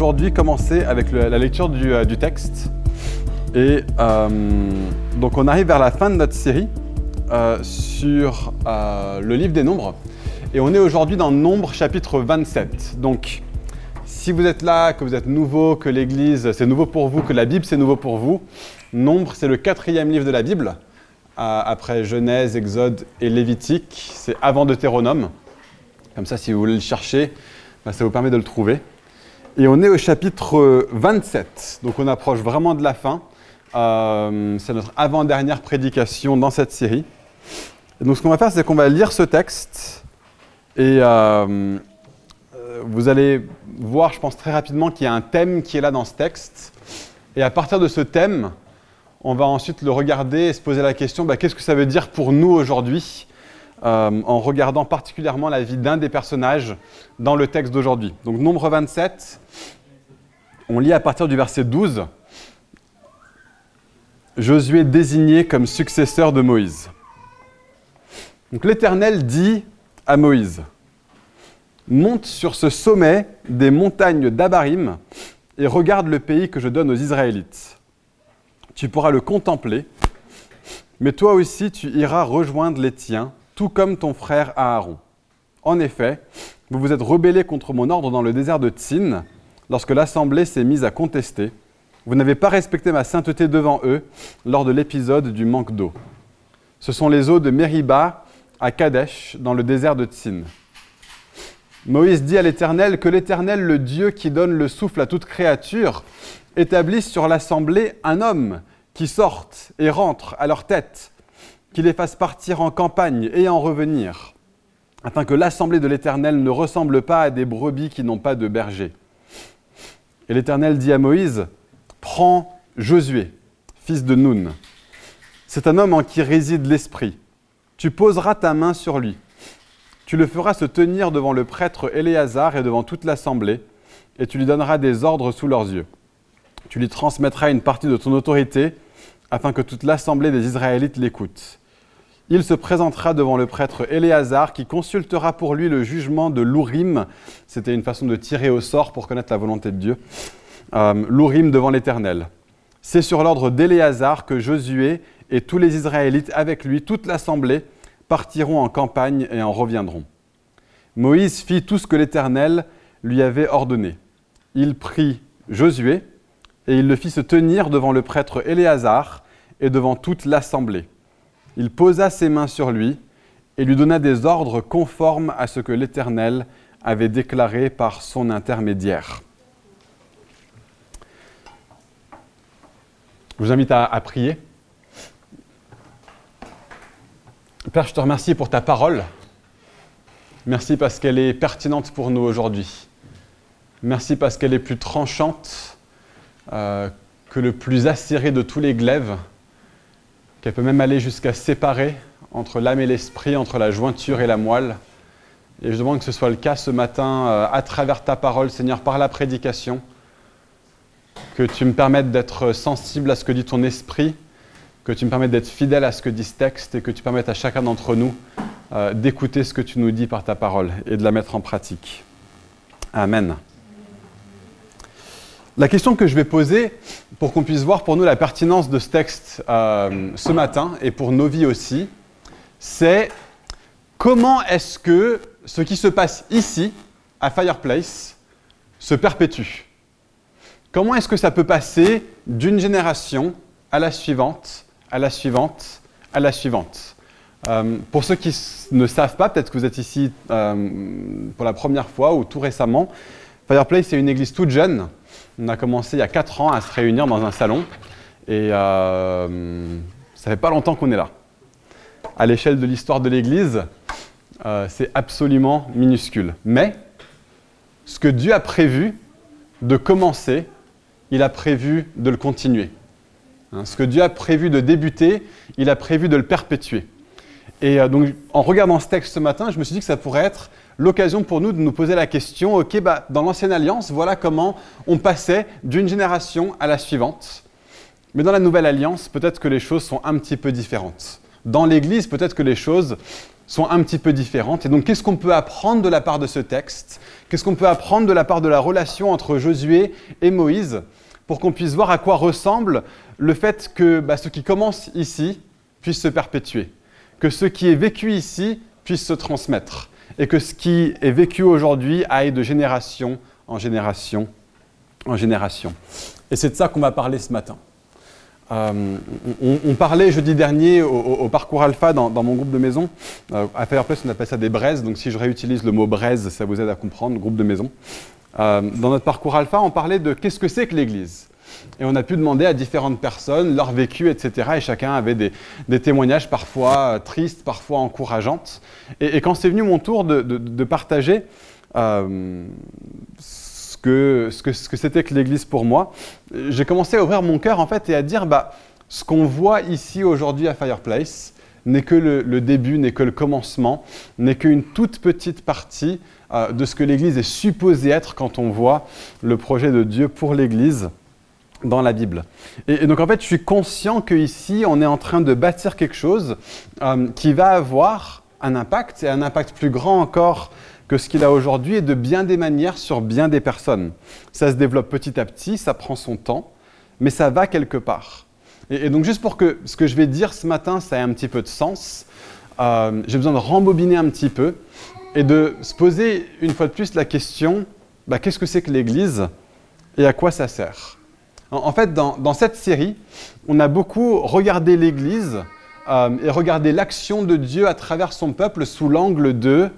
aujourd'hui commencer avec la lecture du, euh, texte. Et euh, donc on arrive vers la fin de notre série euh, sur le livre des nombres. Et on est aujourd'hui dans Nombre chapitre 27. Donc si vous êtes là, que vous êtes nouveau, que l'Église c'est nouveau pour vous, que la Bible c'est nouveau pour vous, Nombre c'est le quatrième livre de la Bible. Après Genèse, Exode et Lévitique, c'est avant Deutéronome. Comme ça, si vous voulez le chercher, ben, ça vous permet de le trouver. Et on est au chapitre 27, donc on approche vraiment de la fin. Euh, c'est notre avant-dernière prédication dans cette série. Donc ce qu'on va faire, c'est qu'on va lire ce texte et euh, euh, vous allez voir, je pense très rapidement, qu'il y a un thème qui est là dans ce texte. Et à partir de ce thème, on va ensuite le regarder et se poser la question, bah, qu'est-ce que ça veut dire pour nous aujourd'hui euh, en regardant particulièrement la vie d'un des personnages dans le texte d'aujourd'hui. Donc nombre 27, on lit à partir du verset 12. Josué désigné comme successeur de Moïse. Donc l'Éternel dit à Moïse, monte sur ce sommet des montagnes d'Abarim et regarde le pays que je donne aux Israélites. Tu pourras le contempler, mais toi aussi tu iras rejoindre les tiens, tout comme ton frère Aaron. En effet, vous vous êtes rebellés contre mon ordre dans le désert de Tsin, lorsque l'assemblée s'est mise à contester. Vous n'avez pas respecté ma sainteté devant eux lors de l'épisode du manque d'eau. Ce sont les eaux de Meriba à Kadesh, dans le désert de Tsin. Moïse dit à l'Éternel que l'Éternel, le Dieu qui donne le souffle à toute créature, établisse sur l'assemblée un homme qui sorte et rentre à leur tête, qui les fasse partir en campagne et en revenir, afin que l'assemblée de l'Éternel ne ressemble pas à des brebis qui n'ont pas de berger. Et l'Éternel dit à Moïse, Prends Josué, fils de Nun. C'est un homme en qui réside l'Esprit. Tu poseras ta main sur lui. Tu le feras se tenir devant le prêtre Éléazar et devant toute l'assemblée, et tu lui donneras des ordres sous leurs yeux. Tu lui transmettras une partie de ton autorité, afin que toute l'assemblée des Israélites l'écoute. Il se présentera devant le prêtre Éléazar, qui consultera pour lui le jugement de l'Ourim. C'était une façon de tirer au sort pour connaître la volonté de Dieu. Euh, L'Ourim devant l'Éternel. C'est sur l'ordre d'Éléazar que Josué et tous les Israélites avec lui, toute l'assemblée, partiront en campagne et en reviendront. Moïse fit tout ce que l'Éternel lui avait ordonné. Il prit Josué et il le fit se tenir devant le prêtre Éléazar et devant toute l'assemblée. Il posa ses mains sur lui et lui donna des ordres conformes à ce que l'Éternel avait déclaré par son intermédiaire. Je vous invite à, prier. Père, je te remercie pour ta parole. Merci parce qu'elle est pertinente pour nous aujourd'hui. Merci parce qu'elle est plus tranchante euh, que le plus acéré de tous les glaives, qu'elle peut même aller jusqu'à séparer entre l'âme et l'esprit, entre la jointure et la moelle. Et je demande que ce soit le cas ce matin euh, à travers ta parole, Seigneur, par la prédication, que tu me permettes d'être sensible à ce que dit ton esprit, que tu me permettes d'être fidèle à ce que dit ce texte et que tu permettes à chacun d'entre nous euh, d'écouter ce que tu nous dis par ta parole et de la mettre en pratique. Amen. La question que je vais poser pour qu'on puisse voir pour nous la pertinence de ce texte euh, ce matin et pour nos vies aussi, c'est comment est-ce que ce qui se passe ici, à Fireplace, se perpétue? Comment est-ce que ça peut passer d'une génération à la suivante, à la suivante, à la suivante? Euh, Pour ceux qui ne savent pas, peut-être que vous êtes ici euh, pour la première fois ou tout récemment, Fireplace c'est une église toute jeune. On a commencé il y a 4 ans à se réunir dans un salon et euh, ça fait pas longtemps qu'on est là. À l'échelle de l'histoire de l'église, euh, c'est absolument minuscule. Mais ce que Dieu a prévu de commencer, il a prévu de le continuer. Hein, ce que Dieu a prévu de débuter, il a prévu de le perpétuer. Et euh, donc, en regardant ce texte ce matin, je me suis dit que ça pourrait être l'occasion pour nous de nous poser la question, ok, bah, dans l'ancienne alliance, voilà comment on passait d'une génération à la suivante. Mais dans la nouvelle alliance, peut-être que les choses sont un petit peu différentes. Dans l'Église, peut-être que les choses sont un petit peu différentes. Et donc, qu'est-ce qu'on peut apprendre de la part de ce texte? Qu'est-ce qu'on peut apprendre de la part de la relation entre Josué et Moïse pour qu'on puisse voir à quoi ressemble le fait que bah, ce qui commence ici puisse se perpétuer, que ce qui est vécu ici puisse se transmettre, et que ce qui est vécu aujourd'hui aille de génération en génération en génération. Et c'est de ça qu'on va parler ce matin. Euh, on, parlait jeudi dernier au, parcours alpha dans, mon groupe de maison. Euh, à Fireplace, on appelle ça des braises. Donc, si je réutilise le mot braise, ça vous aide à comprendre, groupe de maison. Euh, dans notre parcours alpha, on parlait de qu'est-ce que c'est que l'Église. Et on a pu demander à différentes personnes leur vécu, etc. Et chacun avait des, témoignages parfois tristes, parfois encourageantes. Et, quand c'est venu mon tour de, partager que, ce que c'était que l'Église pour moi, j'ai commencé à ouvrir mon cœur en fait et à dire bah, ce qu'on voit ici aujourd'hui à Fireplace n'est que le, début, n'est que le commencement, n'est qu'une toute petite partie euh, de ce que l'Église est supposée être quand on voit le projet de Dieu pour l'Église dans la Bible. Et, donc en fait, je suis conscient qu'ici, on est en train de bâtir quelque chose euh, qui va avoir un impact, et un impact plus grand encore que ce qu'il a aujourd'hui est de bien des manières sur bien des personnes. Ça se développe petit à petit, ça prend son temps, mais ça va quelque part. Et, donc juste pour que ce que je vais dire ce matin, ça ait un petit peu de sens, euh, j'ai besoin de rembobiner un petit peu et de se poser une fois de plus la question, bah, qu'est-ce que c'est que l'Église et à quoi ça sert? En, fait, dans, cette série, on a beaucoup regardé l'Église euh, et regardé l'action de Dieu à travers son peuple sous l'angle de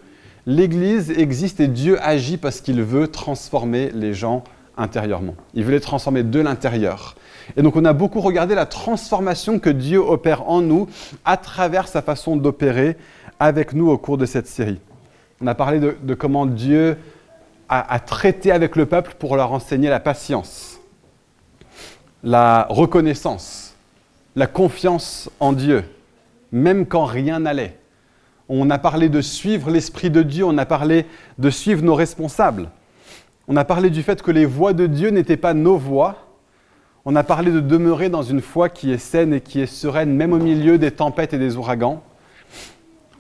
l'Église existe et Dieu agit parce qu'il veut transformer les gens intérieurement. Il veut les transformer de l'intérieur. Et donc on a beaucoup regardé la transformation que Dieu opère en nous à travers sa façon d'opérer avec nous au cours de cette série. On a parlé de, comment Dieu a, a, traité avec le peuple pour leur enseigner la patience, la reconnaissance, la confiance en Dieu, même quand rien n'allait on a parlé de suivre l'Esprit de Dieu, on a parlé de suivre nos responsables. On a parlé du fait que les voies de Dieu n'étaient pas nos voies. On a parlé de demeurer dans une foi qui est saine et qui est sereine, même au milieu des tempêtes et des ouragans.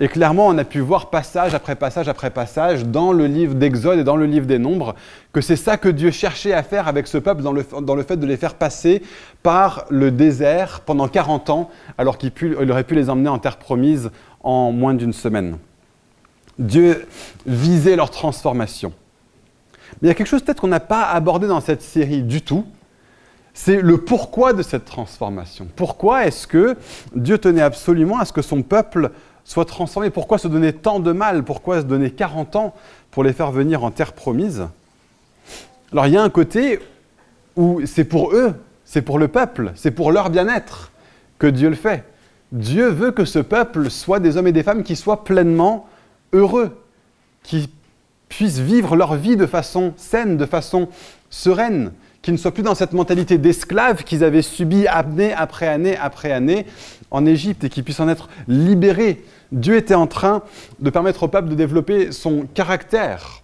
Et clairement, on a pu voir passage après passage après passage dans le livre d'Exode et dans le livre des Nombres que c'est ça que Dieu cherchait à faire avec ce peuple dans le, fait de les faire passer par le désert pendant 40 ans, alors qu'il aurait pu les emmener en terre promise en moins d'une semaine. Dieu visait leur transformation. Mais il y a quelque chose peut-être qu'on n'a pas abordé dans cette série du tout, c'est le pourquoi de cette transformation. Pourquoi est-ce que Dieu tenait absolument à ce que son peuple soit transformé. Pourquoi se donner tant de mal? Pourquoi se donner 40 ans pour les faire venir en terre promise? Alors il y a un côté où c'est pour eux, c'est pour le peuple, c'est pour leur bien-être que Dieu le fait. Dieu veut que ce peuple soit des hommes et des femmes qui soient pleinement heureux, qui puissent vivre leur vie de façon saine, de façon sereine, qui ne soient plus dans cette mentalité d'esclaves qu'ils avaient subie année après année après année en Égypte et qui puissent en être libérés. Dieu était en train de permettre au peuple de développer son caractère.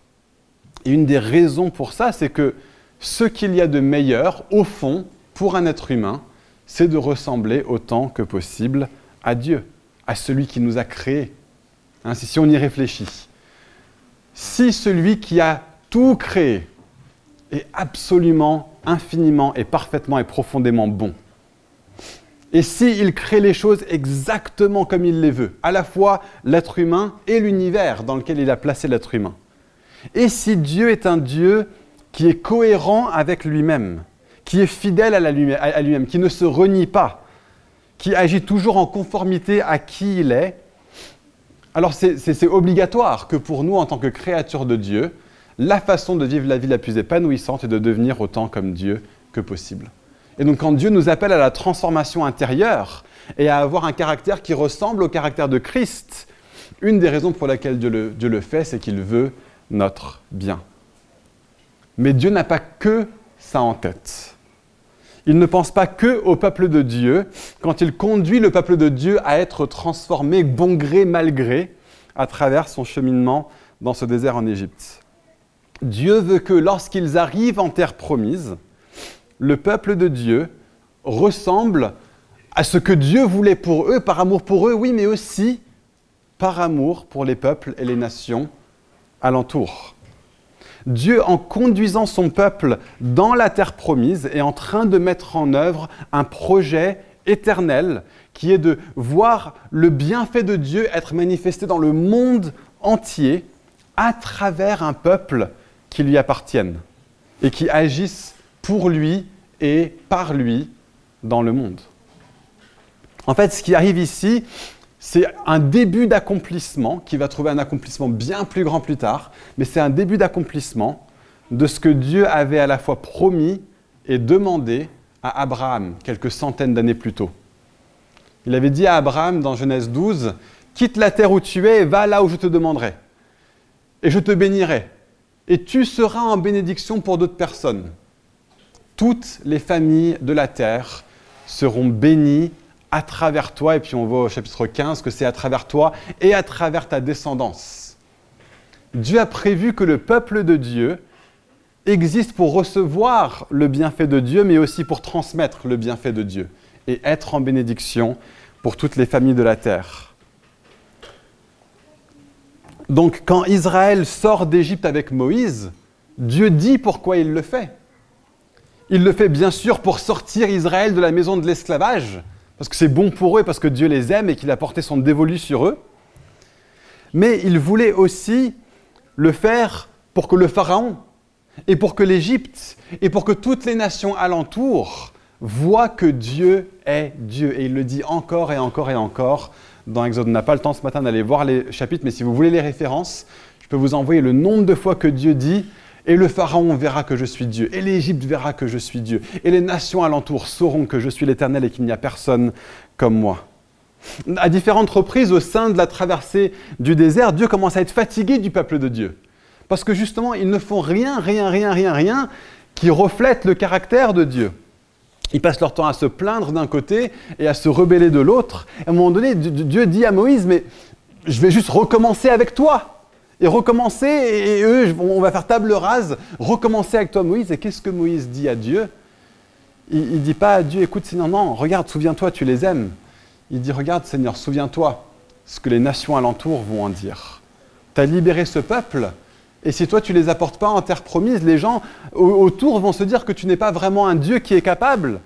Et une des raisons pour ça, c'est que ce qu'il y a de meilleur, au fond, pour un être humain, c'est de ressembler autant que possible à Dieu, à celui qui nous a créés. Hein, si on y réfléchit. Si celui qui a tout créé est absolument, infiniment et parfaitement et profondément bon, et s'il crée les choses exactement comme il les veut, à la fois l'être humain et l'univers dans lequel il a placé l'être humain, et si Dieu est un Dieu qui est cohérent avec lui-même, qui est fidèle à lui-même, qui ne se renie pas, qui agit toujours en conformité à qui il est, alors c'est obligatoire que pour nous, en tant que créatures de Dieu, la façon de vivre la vie la plus épanouissante est de devenir autant comme Dieu que possible. Et donc quand Dieu nous appelle à la transformation intérieure et à avoir un caractère qui ressemble au caractère de Christ, une des raisons pour laquelle Dieu le, Dieu le fait, c'est qu'il veut notre bien. Mais Dieu n'a pas que ça en tête. Il ne pense pas que au peuple de Dieu quand il conduit le peuple de Dieu à être transformé bon gré mal gré à travers son cheminement dans ce désert en Égypte. Dieu veut que lorsqu'ils arrivent en terre promise, le peuple de Dieu ressemble à ce que Dieu voulait pour eux, par amour pour eux, oui, mais aussi par amour pour les peuples et les nations alentour. Dieu, en conduisant son peuple dans la terre promise, est en train de mettre en œuvre un projet éternel qui est de voir le bienfait de Dieu être manifesté dans le monde entier à travers un peuple qui lui appartienne et qui agisse pour lui et par lui dans le monde. En fait, ce qui arrive ici, c'est un début d'accomplissement qui va trouver un accomplissement bien plus grand plus tard, mais c'est un début d'accomplissement de ce que Dieu avait à la fois promis et demandé à Abraham quelques centaines d'années plus tôt. Il avait dit à Abraham dans Genèse 12, Quitte la terre où tu es et va là où je te demanderai, et je te bénirai, et tu seras en bénédiction pour d'autres personnes. Toutes les familles de la terre seront bénies à travers toi, et puis on voit au chapitre 15 que c'est à travers toi et à travers ta descendance. Dieu a prévu que le peuple de Dieu existe pour recevoir le bienfait de Dieu, mais aussi pour transmettre le bienfait de Dieu et être en bénédiction pour toutes les familles de la terre. Donc quand Israël sort d'Égypte avec Moïse, Dieu dit pourquoi il le fait. Il le fait bien sûr pour sortir Israël de la maison de l'esclavage, parce que c'est bon pour eux, parce que Dieu les aime et qu'il a porté son dévolu sur eux. Mais il voulait aussi le faire pour que le Pharaon et pour que l'Égypte et pour que toutes les nations alentour voient que Dieu est Dieu. Et il le dit encore et encore et encore dans Exode. On n'a pas le temps ce matin d'aller voir les chapitres, mais si vous voulez les références, je peux vous envoyer le nombre de fois que Dieu dit et le Pharaon verra que je suis Dieu, et l'Égypte verra que je suis Dieu, et les nations alentour sauront que je suis l'Éternel et qu'il n'y a personne comme moi. À différentes reprises, au sein de la traversée du désert, Dieu commence à être fatigué du peuple de Dieu. Parce que justement, ils ne font rien, rien, rien, rien, rien qui reflète le caractère de Dieu. Ils passent leur temps à se plaindre d'un côté et à se rebeller de l'autre. À un moment donné, Dieu dit à Moïse, mais je vais juste recommencer avec toi et recommencer, et eux, on va faire table rase, recommencer avec toi Moïse. Et qu'est-ce que Moïse dit à Dieu? Il ne dit pas à Dieu, écoute Seigneur, non, regarde, souviens-toi, tu les aimes. Il dit, regarde Seigneur, souviens-toi ce que les nations alentour vont en dire. Tu as libéré ce peuple, et si toi tu ne les apportes pas en terre promise, les gens autour vont se dire que tu n'es pas vraiment un Dieu qui est capable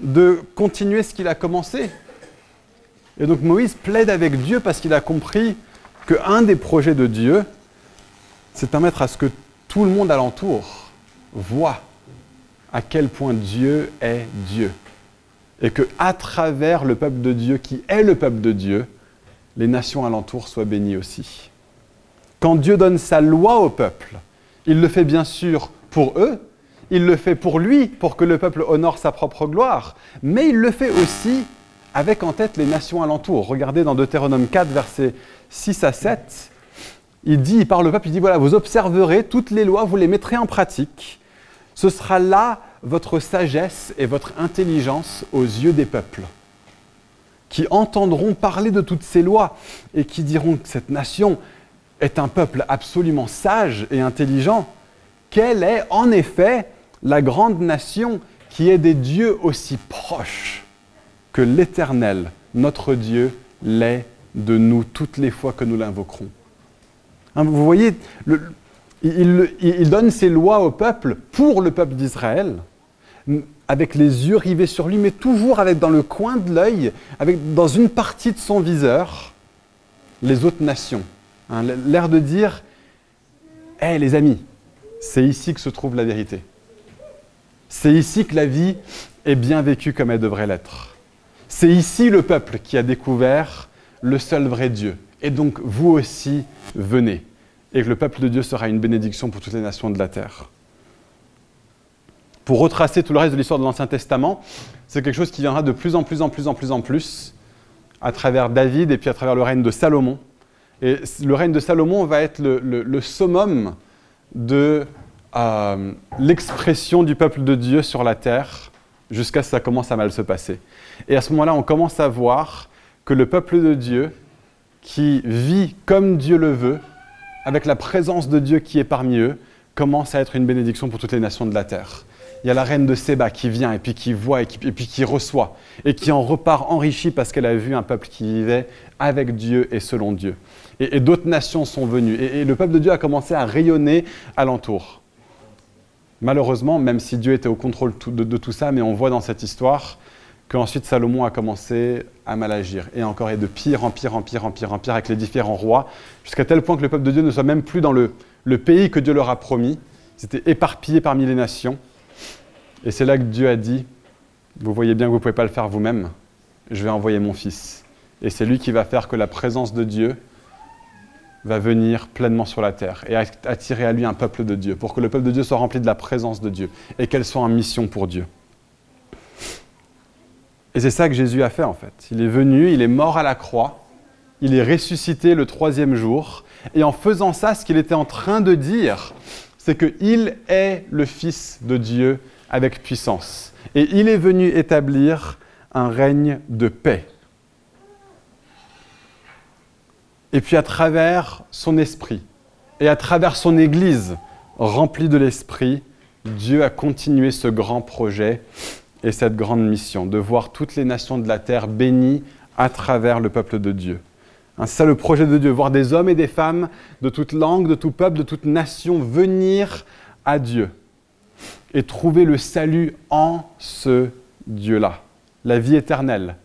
de continuer ce qu'il a commencé. Et donc Moïse plaide avec Dieu parce qu'il a compris qu'un des projets de Dieu, c'est de permettre à ce que tout le monde alentour voit à quel point Dieu est Dieu. Et que à travers le peuple de Dieu, qui est le peuple de Dieu, les nations alentour soient bénies aussi. Quand Dieu donne sa loi au peuple, il le fait bien sûr pour eux, il le fait pour lui, pour que le peuple honore sa propre gloire, mais il le fait aussi avec en tête les nations alentour. Regardez dans Deutéronome 4, versets 6 à 7, il dit, il parle au peuple, il dit, voilà, vous observerez toutes les lois, vous les mettrez en pratique. Ce sera là votre sagesse et votre intelligence aux yeux des peuples, qui entendront parler de toutes ces lois et qui diront que cette nation est un peuple absolument sage et intelligent. Quelle est en effet la grande nation qui est des dieux aussi proches que l'Éternel, notre Dieu, l'est de nous toutes les fois que nous l'invoquerons. Hein, vous voyez, il, donne ses lois au peuple, pour le peuple d'Israël, avec les yeux rivés sur lui, mais toujours avec dans le coin de l'œil, avec dans une partie de son viseur, les autres nations. Hein, l'air de dire, hé les amis, c'est ici que se trouve la vérité. C'est ici que la vie est bien vécue comme elle devrait l'être. C'est ici le peuple qui a découvert le seul vrai Dieu. Et donc vous aussi, venez. Et que le peuple de Dieu sera une bénédiction pour toutes les nations de la terre. Pour retracer tout le reste de l'histoire de l'Ancien Testament, c'est quelque chose qui viendra de plus en plus en plus en plus en plus à travers David et puis à travers le règne de Salomon. Et le règne de Salomon va être le, summum de euh, l'expression du peuple de Dieu sur la terre jusqu'à ce que ça commence à mal se passer. Et à ce moment-là, on commence à voir que le peuple de Dieu, qui vit comme Dieu le veut, avec la présence de Dieu qui est parmi eux, commence à être une bénédiction pour toutes les nations de la terre. Il y a la reine de Séba qui vient et puis qui voit et, puis qui reçoit et qui en repart enrichie parce qu'elle a vu un peuple qui vivait avec Dieu et selon Dieu. Et, d'autres nations sont venues et, le peuple de Dieu a commencé à rayonner alentour. Malheureusement, même si Dieu était au contrôle de, de tout ça, mais on voit dans cette histoire qu'ensuite Salomon a commencé à mal agir, et encore, et de pire en pire, en pire, en pire, en pire, avec les différents rois, jusqu'à tel point que le peuple de Dieu ne soit même plus dans le, le pays que Dieu leur a promis, c'était éparpillé parmi les nations, et c'est là que Dieu a dit, vous voyez bien que vous ne pouvez pas le faire vous-même, je vais envoyer mon Fils. Et c'est lui qui va faire que la présence de Dieu va venir pleinement sur la terre et attirer à lui un peuple de Dieu, pour que le peuple de Dieu soit rempli de la présence de Dieu et qu'elle soit en mission pour Dieu. Et c'est ça que Jésus a fait en fait. Il est venu, il est mort à la croix, il est ressuscité le troisième jour, et en faisant ça, ce qu'il était en train de dire, c'est qu'il est le Fils de Dieu avec puissance. Et il est venu établir un règne de paix. Et puis à travers son esprit et à travers son Église remplie de l'esprit, Dieu a continué ce grand projet et cette grande mission de voir toutes les nations de la terre bénies à travers le peuple de Dieu. C'est ça le projet de Dieu, voir des hommes et des femmes de toute langue, de tout peuple, de toute nation venir à Dieu et trouver le salut en ce Dieu-là, la vie éternelle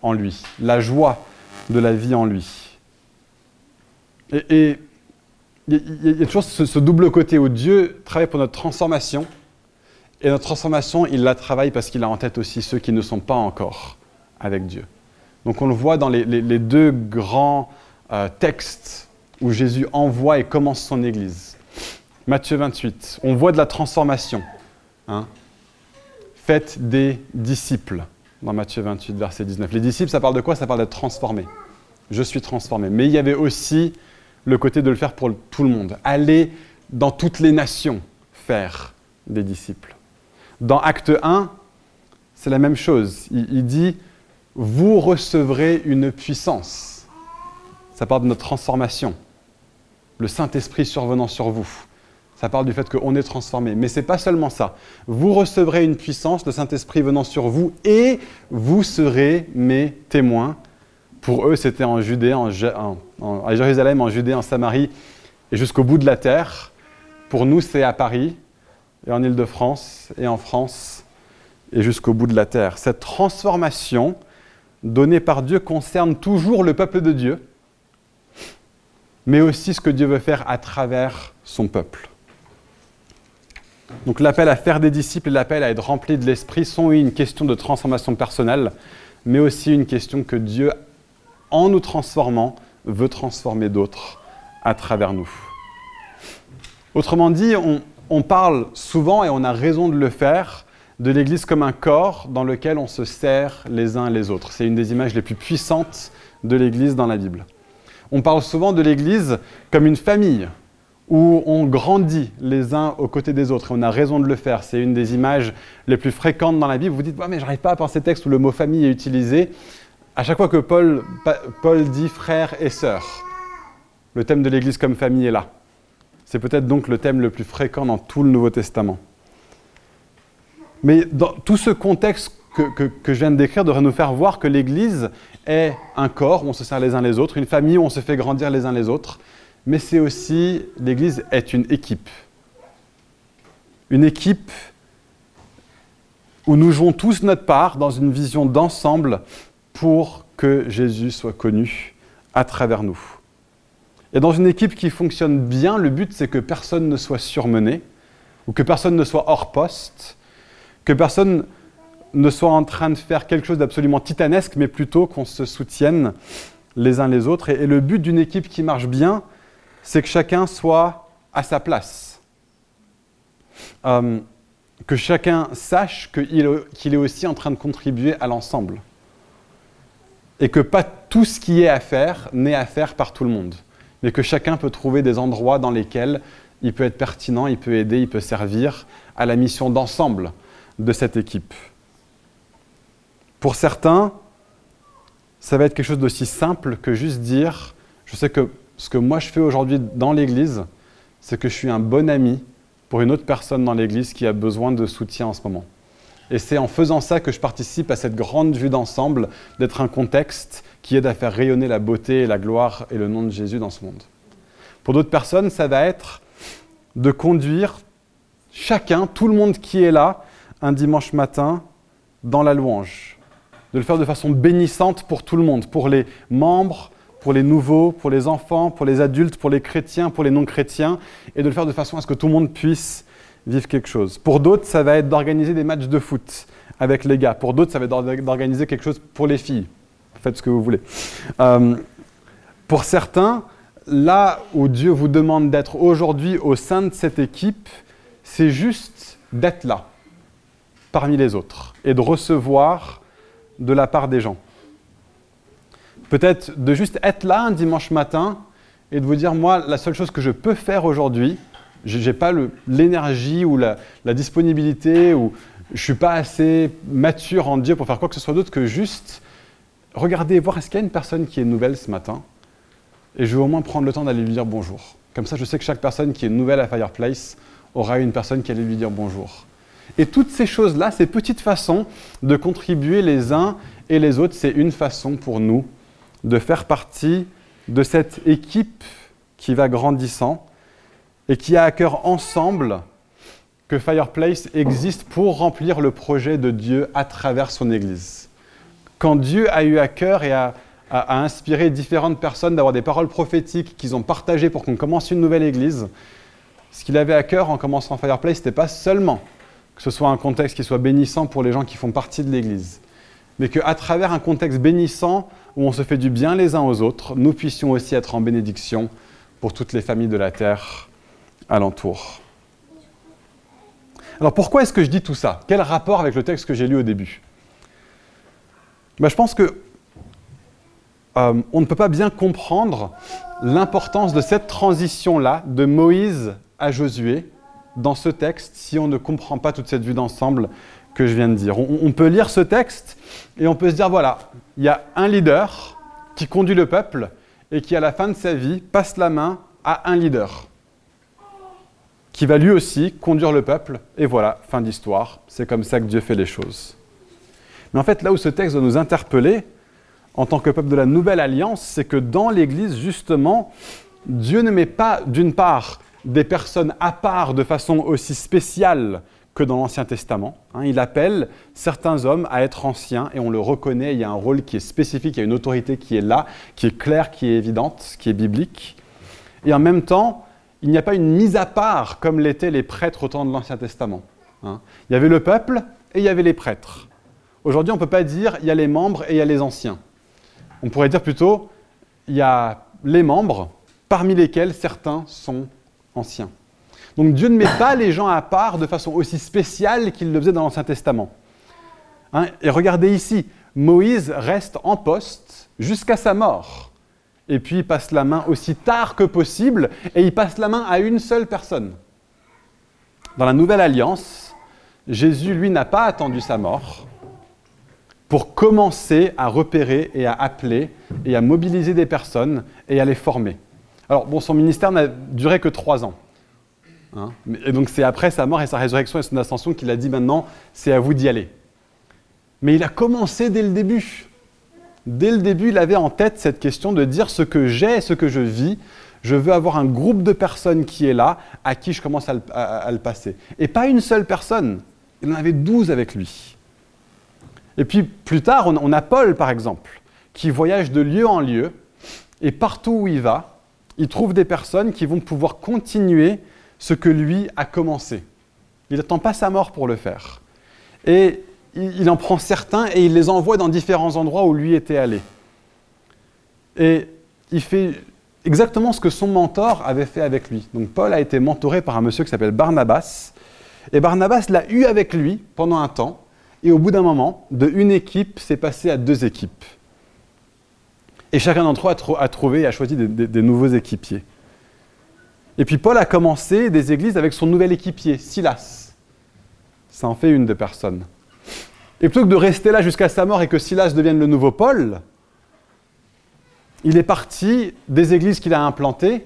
en lui, la joie de la vie en lui. Et il y, a toujours ce, double côté où Dieu travaille pour notre transformation, et notre transformation, il la travaille parce qu'il a en tête aussi ceux qui ne sont pas encore avec Dieu. Donc on le voit dans les, deux grands euh, textes où Jésus envoie et commence son Église. Matthieu 28, on voit de la transformation. Hein. Faites des disciples dans Matthieu 28, verset 19. Les disciples, ça parle de quoi? Ça parle d'être transformé. Je suis transformé. Mais il y avait aussi le côté de le faire pour tout le monde. Aller dans toutes les nations faire des disciples. Dans Acte 1, c'est la même chose. il dit vous recevrez une puissance. Ça parle de notre transformation. Le Saint-Esprit survenant sur vous. Ça parle du fait qu'on est transformé. Mais ce n'est pas seulement ça. Vous recevrez une puissance, le Saint-Esprit venant sur vous, et vous serez mes témoins. Pour eux, c'était en Judée, en, à Jérusalem, en Judée, en Samarie, et jusqu'au bout de la terre. Pour nous, c'est à Paris, et en Île-de-France, et en France, et jusqu'au bout de la terre. Cette transformation, donné par Dieu concerne toujours le peuple de Dieu, mais aussi ce que Dieu veut faire à travers son peuple. Donc l'appel à faire des disciples et l'appel à être rempli de l'Esprit sont une question de transformation personnelle, mais aussi une question que Dieu, en nous transformant, veut transformer d'autres à travers nous. Autrement dit, on, on parle souvent, et on a raison de le faire, de l'Église comme un corps dans lequel on se sert les uns les autres. C'est une des images les plus puissantes de l'Église dans la Bible. On parle souvent de l'Église comme une famille où on grandit les uns aux côtés des autres et on a raison de le faire. C'est une des images les plus fréquentes dans la Bible. Vous dites, mais je n'arrive pas à penser texte où le mot famille est utilisé. À chaque fois que Paul, Paul dit frère et sœur, le thème de l'Église comme famille est là. C'est peut-être donc le thème le plus fréquent dans tout le Nouveau Testament. Mais dans tout ce contexte que, je viens de décrire devrait nous faire voir que l'Église est un corps où on se sert les uns les autres, une famille où on se fait grandir les uns les autres, mais c'est aussi, l'Église est une équipe. Une équipe où nous jouons tous notre part dans une vision d'ensemble pour que Jésus soit connu à travers nous. Et dans une équipe qui fonctionne bien, le but c'est que personne ne soit surmené ou que personne ne soit hors poste, que personne ne soit en train de faire quelque chose d'absolument titanesque, mais plutôt qu'on se soutienne les uns les autres. Et, le but d'une équipe qui marche bien, c'est que chacun soit à sa place. Euh, que chacun sache qu'il est aussi en train de contribuer à l'ensemble. Et que pas tout ce qui est à faire n'est à faire par tout le monde. Mais que chacun peut trouver des endroits dans lesquels il peut être pertinent, il peut aider, il peut servir à la mission d'ensemble de cette équipe. Pour certains, ça va être quelque chose d'aussi simple que juste dire, je sais que ce que moi je fais aujourd'hui dans l'Église, c'est que je suis un bon ami pour une autre personne dans l'Église qui a besoin de soutien en ce moment. Et c'est en faisant ça que je participe à cette grande vue d'ensemble, d'être un contexte qui aide à faire rayonner la beauté et la gloire et le nom de Jésus dans ce monde. Pour d'autres personnes, ça va être de conduire chacun, tout le monde qui est là, un dimanche matin, dans la louange. De le faire de façon bénissante pour tout le monde, pour les membres, pour les nouveaux, pour les enfants, pour les adultes, pour les chrétiens, pour les non-chrétiens, et de le faire de façon à ce que tout le monde puisse vivre quelque chose. Pour d'autres, ça va être d'organiser des matchs de foot avec les gars. Pour d'autres, ça va être d'organiser quelque chose pour les filles. Faites ce que vous voulez. Euh, pour certains, là où Dieu vous demande d'être aujourd'hui au sein de cette équipe, c'est juste d'être là, parmi les autres, et de recevoir de la part des gens. Peut-être de juste être là un dimanche matin et de vous dire, moi, la seule chose que je peux faire aujourd'hui, je n'ai pas l'énergie ou la, disponibilité, ou je ne suis pas assez mature en Dieu pour faire quoi que ce soit d'autre que juste regarder, voir est-ce qu'il y a une personne qui est nouvelle ce matin, et je vais au moins prendre le temps d'aller lui dire bonjour. Comme ça, je sais que chaque personne qui est nouvelle à Fireplace aura une personne qui allait lui dire bonjour. Et toutes ces choses-là, ces petites façons de contribuer les uns et les autres, c'est une façon pour nous de faire partie de cette équipe qui va grandissant et qui a à cœur ensemble que Fireplace existe pour remplir le projet de Dieu à travers son Église. Quand Dieu a eu à cœur et a, inspiré différentes personnes d'avoir des paroles prophétiques qu'ils ont partagées pour qu'on commence une nouvelle Église, ce qu'il avait à cœur en commençant Fireplace, ce n'était pas seulement que ce soit un contexte qui soit bénissant pour les gens qui font partie de l'Église, mais qu'à travers un contexte bénissant où on se fait du bien les uns aux autres, nous puissions aussi être en bénédiction pour toutes les familles de la terre alentour. Alors pourquoi est-ce que je dis tout ça? Quel rapport avec le texte que j'ai lu au début? Ben, Je pense que euh, on ne peut pas bien comprendre l'importance de cette transition-là de Moïse à Josué dans ce texte si on ne comprend pas toute cette vue d'ensemble que je viens de dire. On, peut lire ce texte et on peut se dire, voilà, il y a un leader qui conduit le peuple et qui, à la fin de sa vie, passe la main à un leader qui va lui aussi conduire le peuple. Et voilà, fin d'histoire. C'est comme ça que Dieu fait les choses. Mais en fait, là où ce texte doit nous interpeller, en tant que peuple de la nouvelle alliance, c'est que dans l'Église, justement, Dieu ne met pas, d'une part, des personnes à part de façon aussi spéciale que dans l'Ancien Testament. Hein. il appelle certains hommes à être anciens et on le reconnaît, il y a un rôle qui est spécifique, il y a une autorité qui est là, qui est claire, qui est évidente, qui est biblique. Et en même temps, il n'y a pas une mise à part comme l'étaient les prêtres au temps de l'Ancien Testament. Hein. il y avait le peuple et il y avait les prêtres. Aujourd'hui, on ne peut pas dire il y a les membres et il y a les anciens. On pourrait dire plutôt il y a les membres, parmi lesquels certains sont anciens. Donc Dieu ne met pas les gens à part de façon aussi spéciale qu'il le faisait dans l'Ancien Testament. Hein, et regardez ici, Moïse reste en poste jusqu'à sa mort. Et puis il passe la main aussi tard que possible, et il passe la main à une seule personne. Dans la Nouvelle Alliance, Jésus, lui, n'a pas attendu sa mort pour commencer à repérer et à appeler et à mobiliser des personnes et à les former. Alors, bon, son ministère n'a duré que trois ans. Hein. et donc c'est après sa mort et sa résurrection et son ascension qu'il a dit maintenant, c'est à vous d'y aller. Mais il a commencé dès le début. Dès le début, il avait en tête cette question de dire ce que j'ai, ce que je vis. Je veux avoir un groupe de personnes qui est là, à qui je commence à le, passer. Et pas une seule personne. Il en avait douze avec lui. Et puis plus tard, on a Paul, par exemple, qui voyage de lieu en lieu, et partout où il va, il trouve des personnes qui vont pouvoir continuer ce que lui a commencé. Il n'attend pas sa mort pour le faire. Et il en prend certains et il les envoie dans différents endroits où lui était allé. Et il fait exactement ce que son mentor avait fait avec lui. Donc Paul a été mentoré par un monsieur qui s'appelle Barnabas. Et Barnabas l'a eu avec lui pendant un temps. Et au bout d'un moment, de une équipe, s'est passé à deux équipes. Et chacun d'entre eux a, trouvé et a choisi des nouveaux équipiers. Et puis Paul a commencé des églises avec son nouvel équipier, Silas. Ça en fait une de personnes. Et plutôt que de rester là jusqu'à sa mort et que Silas devienne le nouveau Paul, il est parti des églises qu'il a implantées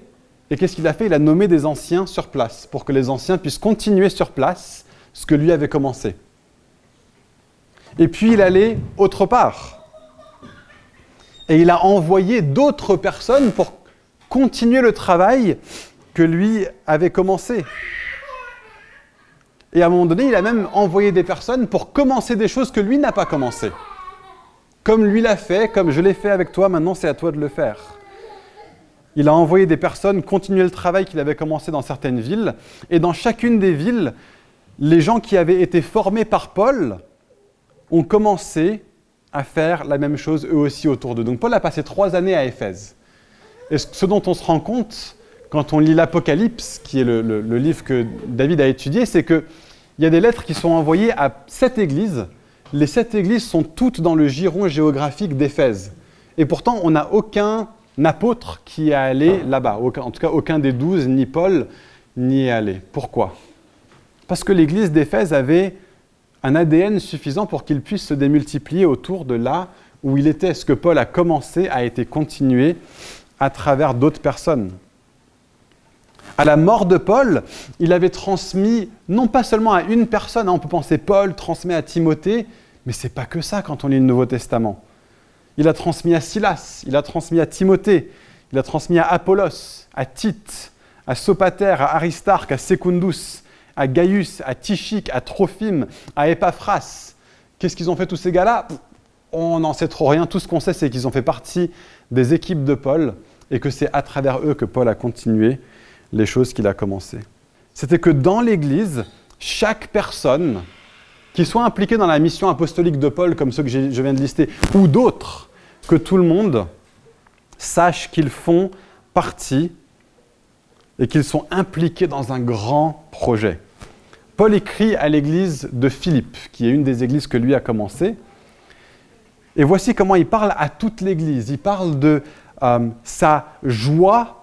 Et qu'est-ce qu'il a fait? Il a nommé des anciens sur place pour que les anciens puissent continuer sur place ce que lui avait commencé. Et puis il allait autre part. Et il a envoyé d'autres personnes pour continuer le travail que lui avait commencé. Et à un moment donné, il a même envoyé des personnes pour commencer des choses que lui n'a pas commencé. Comme lui l'a fait, comme je l'ai fait avec toi, maintenant c'est à toi de le faire. Il a envoyé des personnes continuer le travail qu'il avait commencé dans certaines villes. Et dans chacune des villes, les gens qui avaient été formés par Paul ont commencé à faire la même chose eux aussi autour d'eux. Donc Paul a passé trois années à Éphèse. Et ce dont on se rend compte quand on lit l'Apocalypse, qui est le, le, livre que David a étudié, c'est qu'il y a des lettres qui sont envoyées à sept églises. Les sept églises sont toutes dans le giron géographique d'Éphèse. Et pourtant, on n'a aucun apôtre qui est allé là-bas. En tout cas, aucun des douze, ni Paul, n'y est allé. Pourquoi? Parce que l'église d'Éphèse avait un ADN suffisant pour qu'il puisse se démultiplier autour de là où il était. Ce que Paul a commencé a été continué à travers d'autres personnes. À la mort de Paul, il avait transmis non pas seulement à une personne, hein, on peut penser Paul transmet à Timothée, mais c'est pas que ça quand on lit le Nouveau Testament. Il a transmis à Silas, il a transmis à Timothée, il a transmis à Apollos, à Tite, à Sopater, à Aristarque, à Secundus, à Gaius, à Tichique, à Trophime, à Epaphras. Qu'est-ce qu'ils ont fait tous ces gars-là? On n'en sait trop rien. Tout ce qu'on sait, c'est qu'ils ont fait partie des équipes de Paul et que c'est à travers eux que Paul a continué les choses qu'il a commencées. C'était que dans l'Église, chaque personne qui soit impliquée dans la mission apostolique de Paul, comme ceux que je viens de lister, ou d'autres, que tout le monde sache qu'ils font partie et qu'ils sont impliqués dans un grand projet. Paul écrit à l'église de Philippe, qui est une des églises que lui a commencé. Et voici comment il parle à toute l'église. Il parle de euh, sa joie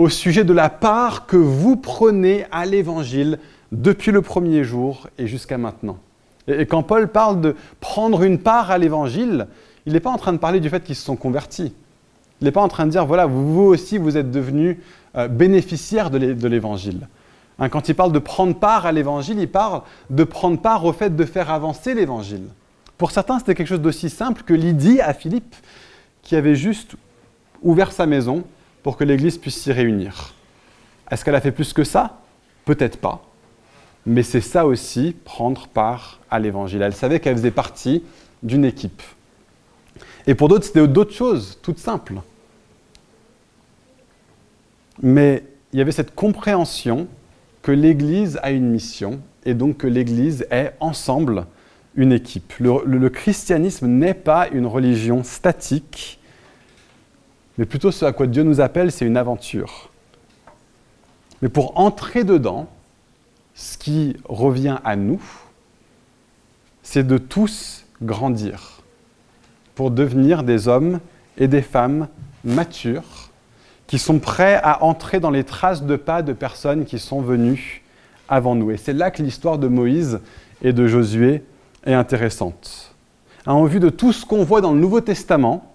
au sujet de la part que vous prenez à l'évangile depuis le premier jour et jusqu'à maintenant. Et, quand Paul parle de prendre une part à l'évangile, il n'est pas en train de parler du fait qu'ils se sont convertis. Il n'est pas en train de dire, voilà, vous aussi, vous êtes devenus euh, bénéficiaires de l'évangile. Hein, quand il parle de prendre part à l'évangile, il parle de prendre part au fait de faire avancer l'évangile. Pour certains, c'était quelque chose d'aussi simple que Lydie à Philippe, qui avait juste ouvert sa maison pour que l'Église puisse s'y réunir. Est-ce qu'elle a fait plus que ça? Peut-être pas. Mais c'est ça aussi, prendre part à l'Évangile. Elle savait qu'elle faisait partie d'une équipe. Et pour d'autres, c'était d'autres choses, toutes simples. Mais il y avait cette compréhension que l'Église a une mission et donc que l'Église est ensemble une équipe. le christianisme n'est pas une religion statique, mais plutôt ce à quoi Dieu nous appelle, c'est une aventure. Mais pour entrer dedans, ce qui revient à nous, c'est de tous grandir, pour devenir des hommes et des femmes matures, qui sont prêts à entrer dans les traces de pas de personnes qui sont venues avant nous. Et c'est là que l'histoire de Moïse et de Josué est intéressante. En vue de tout ce qu'on voit dans le Nouveau Testament,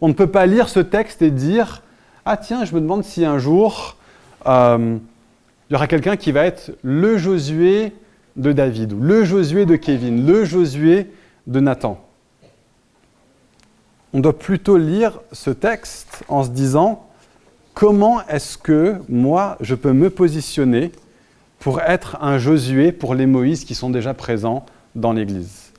on ne peut pas lire ce texte et dire Ah, tiens, je me demande si un jour euh, il y aura quelqu'un qui va être le Josué de David, ou le Josué de Kevin, le Josué de Nathan. On doit plutôt lire ce texte en se disant Comment est-ce que moi, je peux me positionner pour être un Josué pour les Moïse qui sont déjà présents dans l'Église?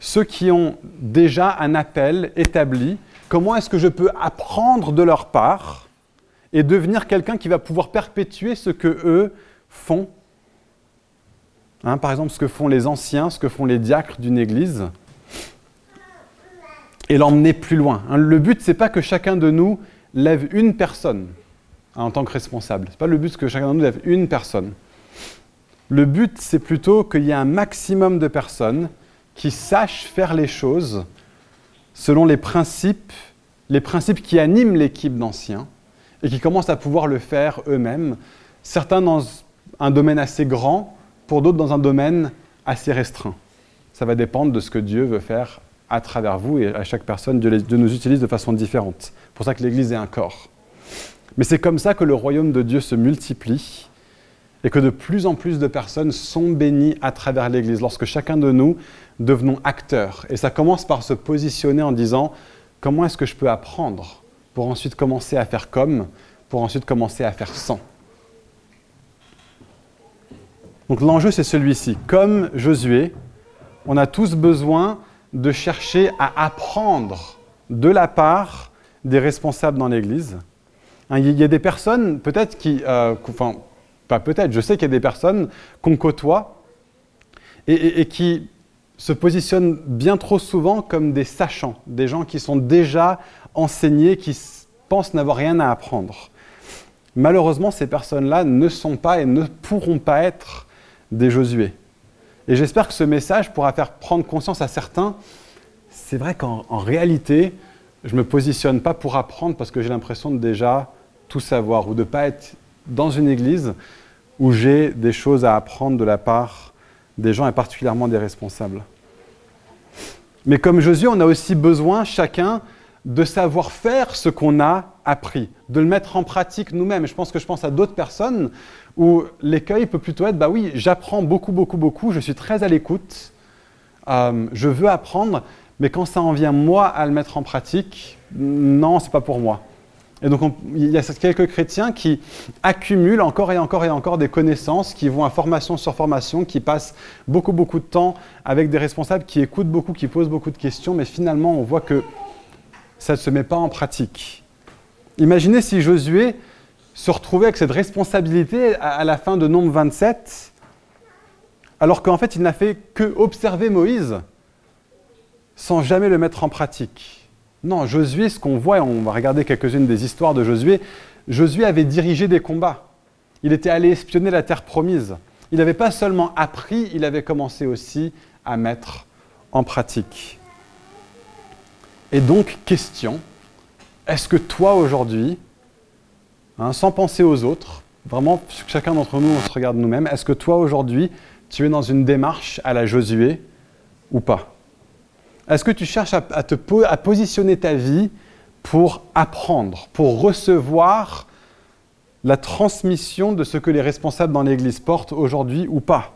Ceux qui ont déjà un appel établi, comment est-ce que je peux apprendre de leur part et devenir quelqu'un qui va pouvoir perpétuer ce que eux font? Hein, Par exemple, ce que font les anciens, ce que font les diacres d'une église, et l'emmener plus loin. Hein. le but, ce n'est pas que chacun de nous lève une personne hein, en tant que responsable. Ce n'est pas le but que chacun de nous lève une personne. Le but, c'est plutôt qu'il y ait un maximum de personnes qui sachent faire les choses selon les principes, les principes qui animent l'équipe d'anciens et qui commencent à pouvoir le faire eux-mêmes, certains dans un domaine assez grand, pour d'autres dans un domaine assez restreint. Ça va dépendre de ce que Dieu veut faire à travers vous et à chaque personne. Dieu, nous utilise de façon différente. C'est pour ça que l'Église est un corps. Mais c'est comme ça que le royaume de Dieu se multiplie et que de plus en plus de personnes sont bénies à travers l'Église, lorsque chacun de nous devenons acteurs. Et ça commence par se positionner en disant, comment est-ce que je peux apprendre pour ensuite commencer à faire comme, pour ensuite commencer à faire sans? Donc l'enjeu, c'est celui-ci. Comme Josué, on a tous besoin de chercher à apprendre de la part des responsables dans l'Église. Hein, il y a des personnes, peut-être qui, euh, enfin, pas peut-être, je sais qu'il y a des personnes qu'on côtoie et, qui se positionnent bien trop souvent comme des sachants, des gens qui sont déjà enseignés, qui pensent n'avoir rien à apprendre. Malheureusement, ces personnes-là ne sont pas et ne pourront pas être des Josué. Et j'espère que ce message pourra faire prendre conscience à certains, c'est vrai qu'en réalité, je ne me positionne pas pour apprendre parce que j'ai l'impression de déjà tout savoir ou de ne pas être dans une église où j'ai des choses à apprendre de la part des gens et particulièrement des responsables. Mais comme Josué, on a aussi besoin chacun de savoir faire ce qu'on a appris, de le mettre en pratique nous-mêmes. Je pense que je pense à d'autres personnes où l'écueil peut plutôt être, bah oui, j'apprends beaucoup, beaucoup, beaucoup, je suis très à l'écoute, euh, je veux apprendre, mais quand ça en vient moi à le mettre en pratique, non, c'est pas pour moi. Et donc il y a quelques chrétiens qui accumulent encore et encore et encore des connaissances, qui vont à formation sur formation, qui passent beaucoup, beaucoup de temps avec des responsables, qui écoutent beaucoup, qui posent beaucoup de questions, mais finalement on voit que ça ne se met pas en pratique. Imaginez si Josué se retrouvait avec cette responsabilité à la fin de Nombre 27, alors qu'en fait il n'a fait que observer Moïse sans jamais le mettre en pratique. Non, Josué, ce qu'on voit, on va regarder quelques-unes des histoires de Josué, Josué avait dirigé des combats. Il était allé espionner la terre promise. Il n'avait pas seulement appris, il avait commencé aussi à mettre en pratique. Et donc, question, est-ce que toi aujourd'hui, Hein, sans penser aux autres. Vraiment, chacun d'entre nous, on se regarde nous-mêmes. Est-ce que toi, aujourd'hui, tu es dans une démarche à la Josué ou pas? Est-ce que tu cherches à, te, à positionner ta vie pour apprendre, pour recevoir la transmission de ce que les responsables dans l'Église portent aujourd'hui ou pas?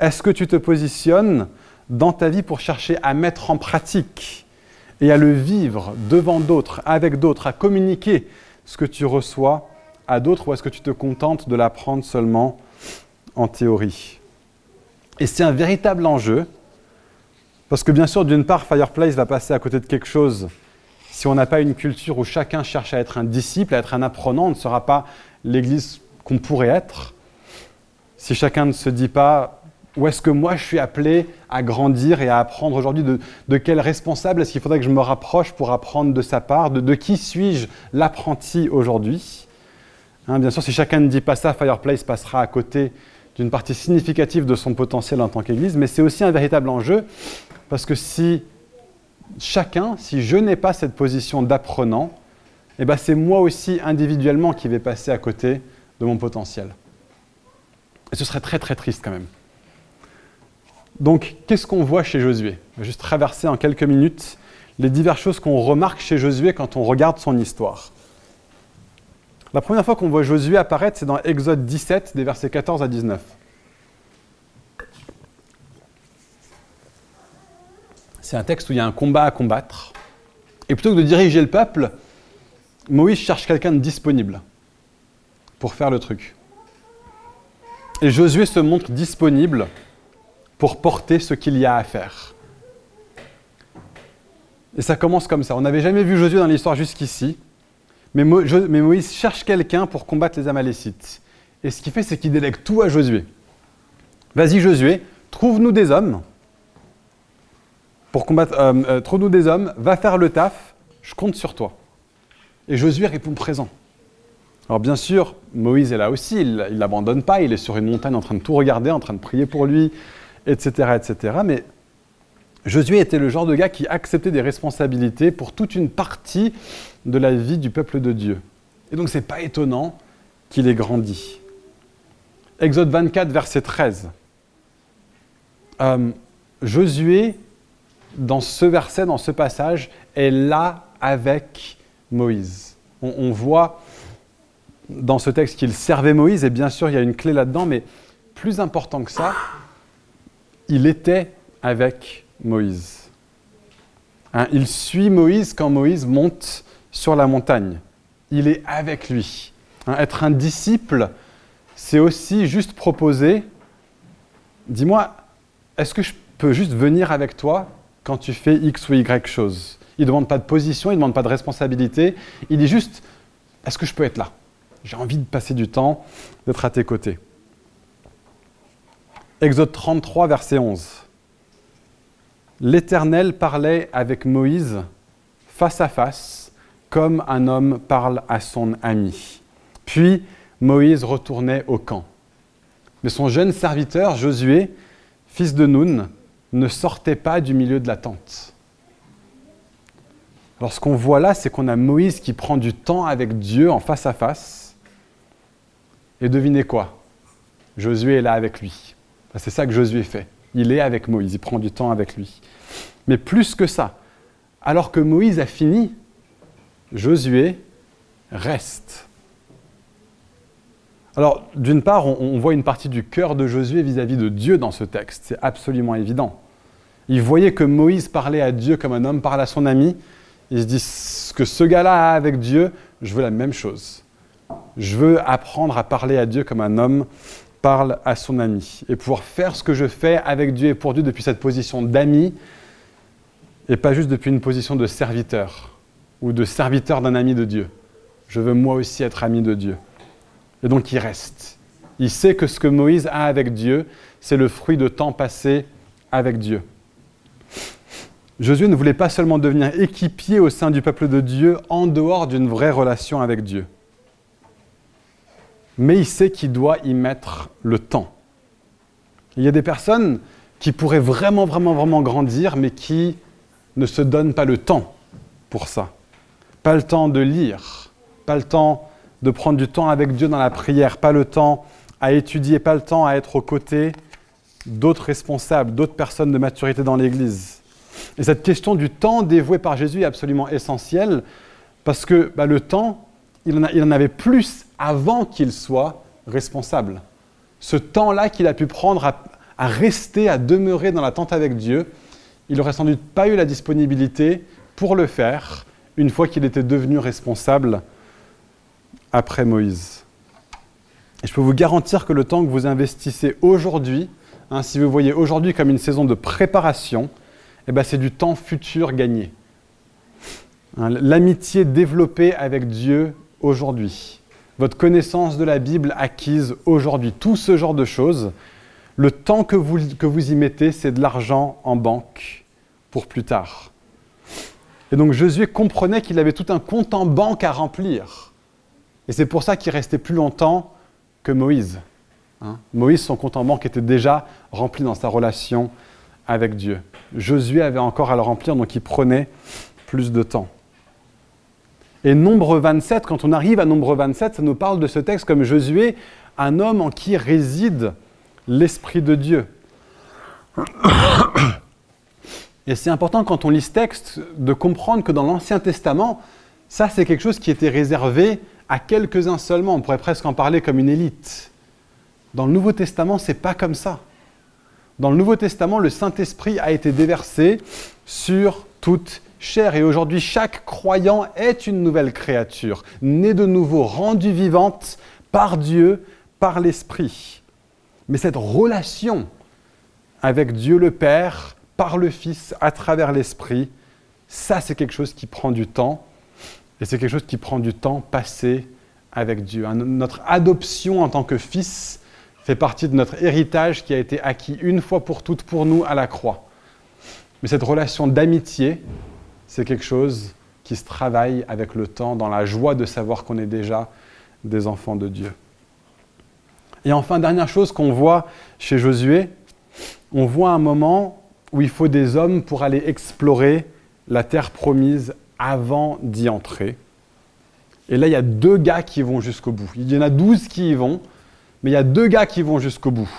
Est-ce que tu te positionnes dans ta vie pour chercher à mettre en pratique et à le vivre devant d'autres, avec d'autres, à communiquer ce que tu reçois à d'autres ou est-ce que tu te contentes de l'apprendre seulement en théorie? Et c'est un véritable enjeu, parce que bien sûr, d'une part, Fireplace va passer à côté de quelque chose si on n'a pas une culture où chacun cherche à être un disciple, à être un apprenant, on ne sera pas l'Église qu'on pourrait être. Si chacun ne se dit pas où est-ce que moi je suis appelé à grandir et à apprendre aujourd'hui de, quel responsable est-ce qu'il faudrait que je me rapproche pour apprendre de sa part De, qui suis-je l'apprenti aujourd'hui? Hein, Bien sûr, si chacun ne dit pas ça, Fireplace passera à côté d'une partie significative de son potentiel en tant qu'Église, mais c'est aussi un véritable enjeu parce que si chacun, si je n'ai pas cette position d'apprenant, eh ben c'est moi aussi individuellement qui vais passer à côté de mon potentiel. Et ce serait très très triste quand même. Donc, qu'est-ce qu'on voit chez Josué? Je vais juste traverser en quelques minutes les diverses choses qu'on remarque chez Josué quand on regarde son histoire. La première fois qu'on voit Josué apparaître, c'est dans Exode 17, des versets 14 à 19. C'est un texte où il y a un combat à combattre. Et plutôt que de diriger le peuple, Moïse cherche quelqu'un de disponible pour faire le truc. Et Josué se montre disponible pour porter ce qu'il y a à faire. Et ça commence comme ça. On n'avait jamais vu Josué dans l'histoire jusqu'ici, mais, Moïse cherche quelqu'un pour combattre les Amalécites. Et ce qu'il fait, c'est qu'il délègue tout à Josué. Vas-y Josué, trouve-nous des hommes pour combattre. Euh, euh, trouve-nous des hommes, va faire le taf, je compte sur toi. Et Josué répond présent. Alors bien sûr, Moïse est là aussi, il ne l'abandonne pas, il est sur une montagne en train de tout regarder, en train de prier pour lui, etc., etc. Mais Josué était le genre de gars qui acceptait des responsabilités pour toute une partie de la vie du peuple de Dieu. Et donc c'est pas étonnant qu'il ait grandi. Exode 24, verset 13. Euh, Josué, dans ce verset, dans ce passage, est là avec Moïse. On, voit dans ce texte qu'il servait Moïse, et bien sûr, il y a une clé là-dedans, mais plus important que ça, il était avec Moïse. Hein, il suit Moïse quand Moïse monte sur la montagne. Il est avec lui. Hein, être un disciple, c'est aussi juste proposer, dis-moi, est-ce que je peux juste venir avec toi quand tu fais X ou Y chose Il ne demande pas de position, il ne demande pas de responsabilité, il dit juste, est-ce que je peux être là? J'ai envie de passer du temps, d'être à tes côtés. Exode 33, verset 11. L'Éternel parlait avec Moïse face à face, comme un homme parle à son ami. Puis Moïse retournait au camp. Mais son jeune serviteur, Josué, fils de Nun, ne sortait pas du milieu de la tente. Alors ce qu'on voit là, c'est qu'on a Moïse qui prend du temps avec Dieu en face à face. Et devinez quoi? Josué est là avec lui. C'est ça que Josué fait. Il est avec Moïse, il prend du temps avec lui. Mais plus que ça, alors que Moïse a fini, Josué reste. Alors, d'une part, on, voit une partie du cœur de Josué vis-à-vis de Dieu dans ce texte. C'est absolument évident. Il voyait que Moïse parlait à Dieu comme un homme parle à son ami. Il se dit, ce que ce gars-là a avec Dieu, je veux la même chose. Je veux apprendre à parler à Dieu comme un homme parle à son ami et pouvoir faire ce que je fais avec Dieu et pour Dieu depuis cette position d'ami et pas juste depuis une position de serviteur ou de serviteur d'un ami de Dieu. Je veux moi aussi être ami de Dieu. Et donc il reste. Il sait que ce que Moïse a avec Dieu, c'est le fruit de temps passé avec Dieu. Josué ne voulait pas seulement devenir équipier au sein du peuple de Dieu en dehors d'une vraie relation avec Dieu mais il sait qu'il doit y mettre le temps. Il y a des personnes qui pourraient vraiment, vraiment, vraiment grandir, mais qui ne se donnent pas le temps pour ça. Pas le temps de lire, pas le temps de prendre du temps avec Dieu dans la prière, pas le temps à étudier, pas le temps à être aux côtés d'autres responsables, d'autres personnes de maturité dans l'Église. Et cette question du temps dévoué par Jésus est absolument essentielle parce que bah, le temps, il en, avait plus avant qu'il soit responsable. Ce temps-là qu'il a pu prendre à, rester, à demeurer dans la tente avec Dieu, il n'aurait sans doute pas eu la disponibilité pour le faire une fois qu'il était devenu responsable après Moïse. Et je peux vous garantir que le temps que vous investissez aujourd'hui, hein, si vous voyez aujourd'hui comme une saison de préparation, eh ben c'est du temps futur gagné. Hein, l'amitié développée avec Dieu aujourd'hui, votre connaissance de la Bible acquise aujourd'hui, tout ce genre de choses, le temps que vous, que vous y mettez, c'est de l'argent en banque pour plus tard. Et donc Josué comprenait qu'il avait tout un compte en banque à remplir. Et c'est pour ça qu'il restait plus longtemps que Moïse. Hein. Moïse, son compte en banque était déjà rempli dans sa relation avec Dieu. Josué avait encore à le remplir, donc il prenait plus de temps. Et nombre 27, quand on arrive à nombre 27, ça nous parle de ce texte comme Josué, un homme en qui réside l'Esprit de Dieu. Et c'est important quand on lit ce texte de comprendre que dans l'Ancien Testament, ça c'est quelque chose qui était réservé à quelques-uns seulement. On pourrait presque en parler comme une élite. Dans le Nouveau Testament, c'est pas comme ça. Dans le Nouveau Testament, le Saint-Esprit a été déversé sur toute Cher Et aujourd'hui, chaque croyant est une nouvelle créature, née de nouveau, rendue vivante par Dieu, par l'Esprit. Mais cette relation avec Dieu le Père, par le Fils, à travers l'Esprit, ça c'est quelque chose qui prend du temps. Et c'est quelque chose qui prend du temps passé avec Dieu. Notre adoption en tant que fils fait partie de notre héritage qui a été acquis une fois pour toutes pour nous à la croix. Mais cette relation d'amitié, c'est quelque chose qui se travaille avec le temps, dans la joie de savoir qu'on est déjà des enfants de Dieu. Et enfin, dernière chose qu'on voit chez Josué, on voit un moment où il faut des hommes pour aller explorer la terre promise avant d'y entrer. Et là, il y a deux gars qui vont jusqu'au bout. Il y en a douze qui y vont, mais il y a deux gars qui vont jusqu'au bout.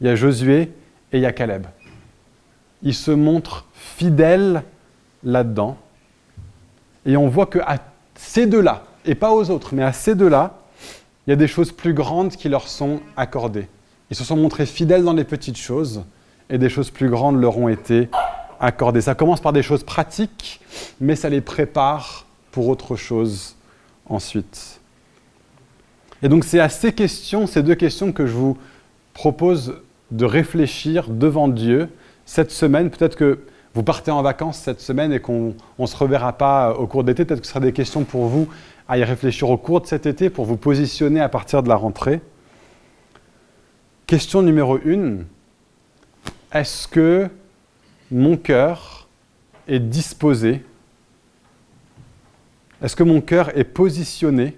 Il y a Josué et il y a Caleb. Ils se montrent fidèles là-dedans. Et on voit que à ces deux-là, et pas aux autres, mais à ces deux-là, il y a des choses plus grandes qui leur sont accordées. Ils se sont montrés fidèles dans les petites choses et des choses plus grandes leur ont été accordées. Ça commence par des choses pratiques, mais ça les prépare pour autre chose ensuite. Et donc c'est à ces questions, ces deux questions que je vous propose de réfléchir devant Dieu cette semaine. Peut-être que vous partez en vacances cette semaine et qu'on ne se reverra pas au cours d'été. Peut-être que ce sera des questions pour vous à y réfléchir au cours de cet été pour vous positionner à partir de la rentrée. Question numéro une. Est-ce que mon cœur est disposé Est-ce que mon cœur est positionné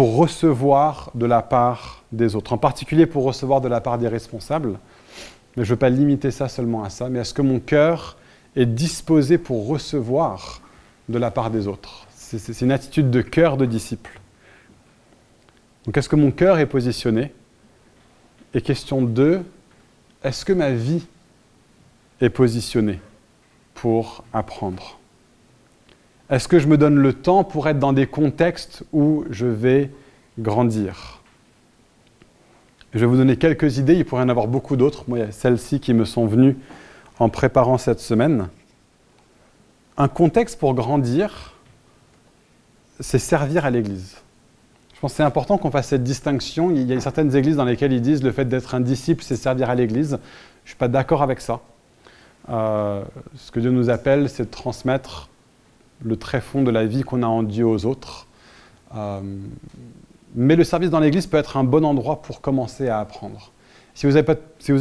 pour recevoir de la part des autres, en particulier pour recevoir de la part des responsables. Mais je ne veux pas limiter ça seulement à ça, mais est-ce que mon cœur est disposé pour recevoir de la part des autres? C'est une attitude de cœur de disciple. Donc est-ce que mon cœur est positionné? Et question 2, est-ce que ma vie est positionnée pour apprendre? Est-ce que je me donne le temps pour être dans des contextes où je vais grandir? Je vais vous donner quelques idées, il pourrait y en avoir beaucoup d'autres. Moi, il y a celles-ci qui me sont venues en préparant cette semaine. Un contexte pour grandir, c'est servir à l'Église. Je pense que c'est important qu'on fasse cette distinction. Il y a certaines églises dans lesquelles ils disent le fait d'être un disciple, c'est servir à l'Église. Je ne suis pas d'accord avec ça. Euh, ce que Dieu nous appelle, c'est de transmettre le tréfonds de la vie qu'on a en Dieu aux autres. Euh, mais le service dans l'Église peut être un bon endroit pour commencer à apprendre. Si vous n'avez pas,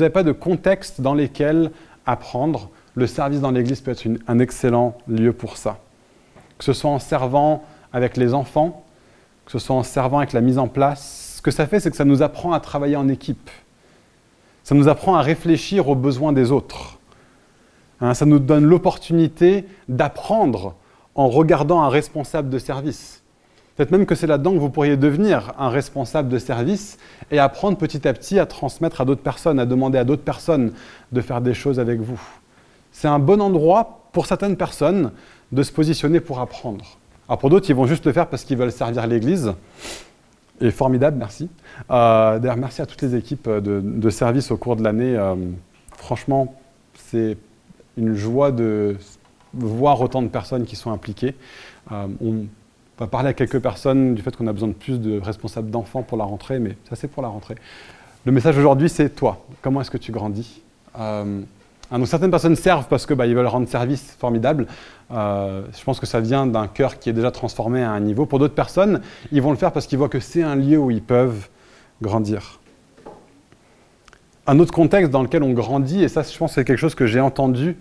pas, de contexte dans lequel apprendre, le service dans l'Église peut être un excellent lieu pour ça. Que ce soit en servant avec les enfants, que ce soit en servant avec la mise en place, ce que ça fait, c'est que ça nous apprend à travailler en équipe. Ça nous apprend à réfléchir aux besoins des autres. Hein, ça nous donne l'opportunité d'apprendre en regardant un responsable de service. Peut-être même que c'est là-dedans que vous pourriez devenir un responsable de service et apprendre petit à petit à transmettre à d'autres personnes, à demander à d'autres personnes de faire des choses avec vous. C'est un bon endroit pour certaines personnes de se positionner pour apprendre. Alors pour d'autres, ils vont juste le faire parce qu'ils veulent servir l'Église. Et formidable, merci. Euh, d'ailleurs, merci à toutes les équipes de, service au cours de l'année. Euh, franchement, c'est une joie de voir autant de personnes qui sont impliquées. Euh, on va parler à quelques personnes du fait qu'on a besoin de plus de responsables d'enfants pour la rentrée, mais ça c'est pour la rentrée. Le message aujourd'hui, c'est toi. Comment est-ce que tu grandis? Euh, donc certaines personnes servent parce qu'ils bah, veulent rendre service formidable. Euh, je pense que ça vient d'un cœur qui est déjà transformé à un niveau. Pour d'autres personnes, ils vont le faire parce qu'ils voient que c'est un lieu où ils peuvent grandir un autre contexte dans lequel on grandit, et ça je pense c'est quelque chose que j'ai entendu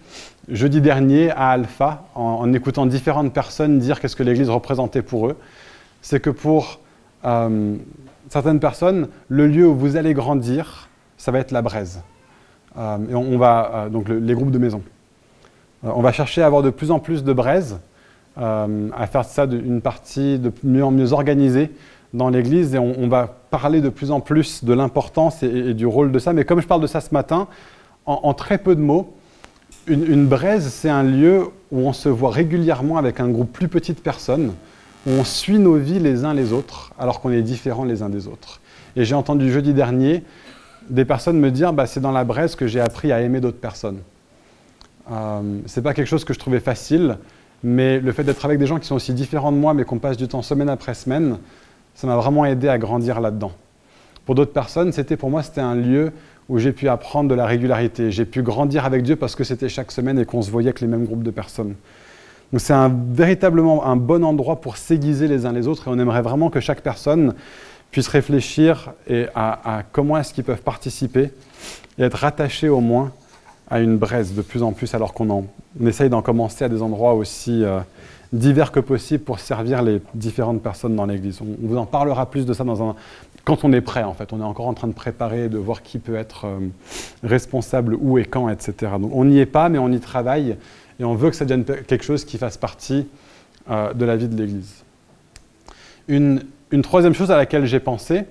jeudi dernier à Alpha, en, écoutant différentes personnes dire qu'est-ce que l'Église représentait pour eux, c'est que pour euh, certaines personnes, le lieu où vous allez grandir, ça va être la braise. Euh, on, va, euh, donc les groupes de maison. on va chercher à avoir de plus en plus de braises, à faire ça une partie de mieux en mieux organisée, dans l'Église et on, va parler de plus en plus de l'importance et, du rôle de ça. Mais comme je parle de ça ce matin, en, très peu de mots, une, braise, c'est un lieu où on se voit régulièrement avec un groupe plus petit de personnes, où on suit nos vies les uns les autres, alors qu'on est différents les uns des autres. Et j'ai entendu jeudi dernier des personnes me dire, bah, c'est dans la braise que j'ai appris à aimer d'autres personnes. Euh, c'est pas quelque chose que je trouvais facile, mais le fait d'être avec des gens qui sont aussi différents de moi, mais qu'on passe du temps semaine après semaine, ça m'a vraiment aidé à grandir là-dedans. Pour d'autres personnes, c'était pour moi c'était un lieu où j'ai pu apprendre de la régularité. J'ai pu grandir avec Dieu parce que c'était chaque semaine et qu'on se voyait avec les mêmes groupes de personnes. Donc c'est un, véritablement un bon endroit pour s'aiguiser les uns les autres et on aimerait vraiment que chaque personne puisse réfléchir et à, comment est-ce qu'ils peuvent participer et être rattachés au moins à une braise de plus en plus alors qu'on essaye d'en commencer à des endroits aussi euh, divers que possible pour servir les différentes personnes dans l'Église. On, vous en parlera plus de ça dans un, quand on est prêt, en fait. On est encore en train de préparer, de voir qui peut être euh, responsable, où et quand, etc. Donc on n'y est pas, mais on y travaille et on veut que ça devienne quelque chose qui fasse partie euh, de la vie de l'Église. Une, troisième chose à laquelle j'ai pensé,